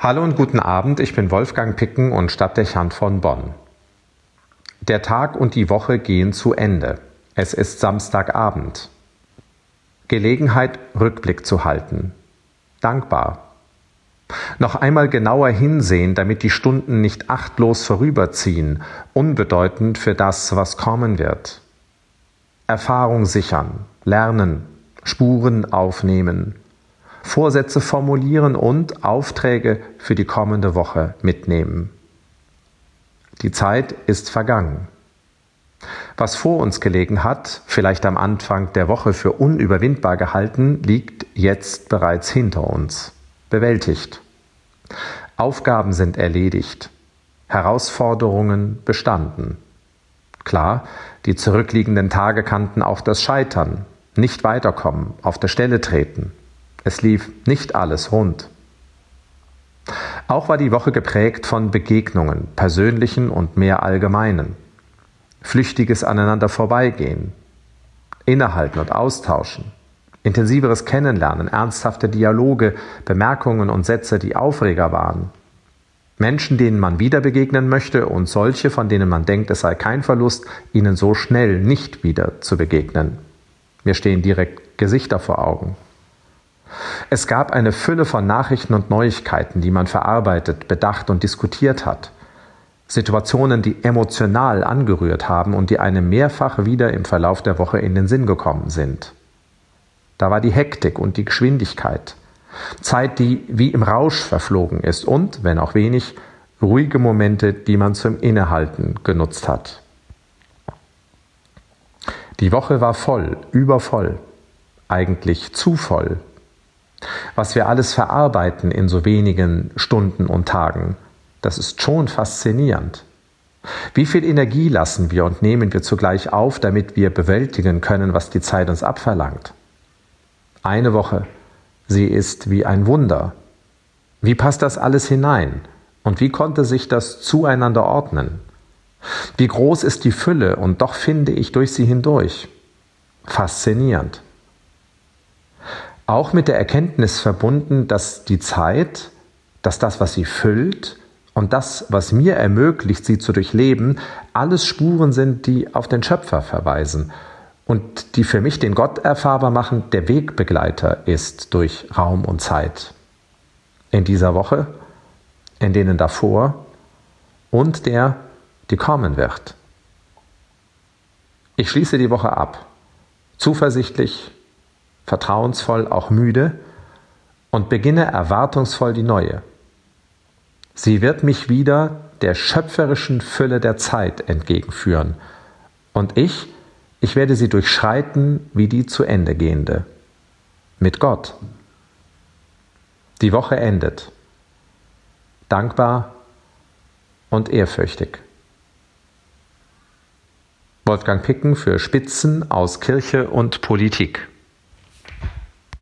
Hallo und guten Abend, ich bin Wolfgang Picken und Stadtdechant von Bonn. Der Tag und die Woche gehen zu Ende. Es ist Samstagabend. Gelegenheit, Rückblick zu halten. Dankbar. Noch einmal genauer hinsehen, damit die Stunden nicht achtlos vorüberziehen, unbedeutend für das, was kommen wird. Erfahrung sichern, lernen, Spuren aufnehmen, Vorsätze formulieren und Aufträge für die kommende Woche mitnehmen. Die Zeit ist vergangen. Was vor uns gelegen hat, vielleicht am Anfang der Woche für unüberwindbar gehalten, liegt jetzt bereits hinter uns, bewältigt. Aufgaben sind erledigt, Herausforderungen bestanden. Klar, die zurückliegenden Tage kannten auch das Scheitern, nicht weiterkommen, auf der Stelle treten, es lief nicht alles rund. Auch war die Woche geprägt von Begegnungen, persönlichen und mehr allgemeinen. Flüchtiges aneinander vorbeigehen, innehalten und austauschen, intensiveres Kennenlernen, ernsthafte Dialoge, Bemerkungen und Sätze, die Aufreger waren. Menschen, denen man wieder begegnen möchte und solche, von denen man denkt, es sei kein Verlust, ihnen so schnell nicht wieder zu begegnen. Mir stehen direkt Gesichter vor Augen. Es gab eine Fülle von Nachrichten und Neuigkeiten, die man verarbeitet, bedacht und diskutiert hat. Situationen, die emotional angerührt haben und die einem mehrfach wieder im Verlauf der Woche in den Sinn gekommen sind. Da war die Hektik und die Geschwindigkeit. Zeit, die wie im Rausch verflogen ist und, wenn auch wenig, ruhige Momente, die man zum Innehalten genutzt hat. Die Woche war voll, übervoll, eigentlich zu voll, was wir alles verarbeiten in so wenigen Stunden und Tagen, das ist schon faszinierend. Wie viel Energie lassen wir und nehmen wir zugleich auf, damit wir bewältigen können, was die Zeit uns abverlangt? Eine Woche, sie ist wie ein Wunder. Wie passt das alles hinein? Und wie konnte sich das zueinander ordnen? Wie groß ist die Fülle und doch finde ich durch sie hindurch? Faszinierend auch mit der Erkenntnis verbunden, dass die Zeit, dass das, was sie füllt und das, was mir ermöglicht, sie zu durchleben, alles Spuren sind, die auf den Schöpfer verweisen und die für mich den Gott erfahrbar machen, der Wegbegleiter ist durch Raum und Zeit. In dieser Woche, in denen davor und der, die kommen wird. Ich schließe die Woche ab, zuversichtlich, vertrauensvoll, auch müde und beginne erwartungsvoll die neue. Sie wird mich wieder der schöpferischen Fülle der Zeit entgegenführen und ich, ich werde sie durchschreiten wie die zu Ende gehende. Mit Gott. Die Woche endet. Dankbar und ehrfürchtig. Wolfgang Picken für Spitzen aus Kirche und Politik.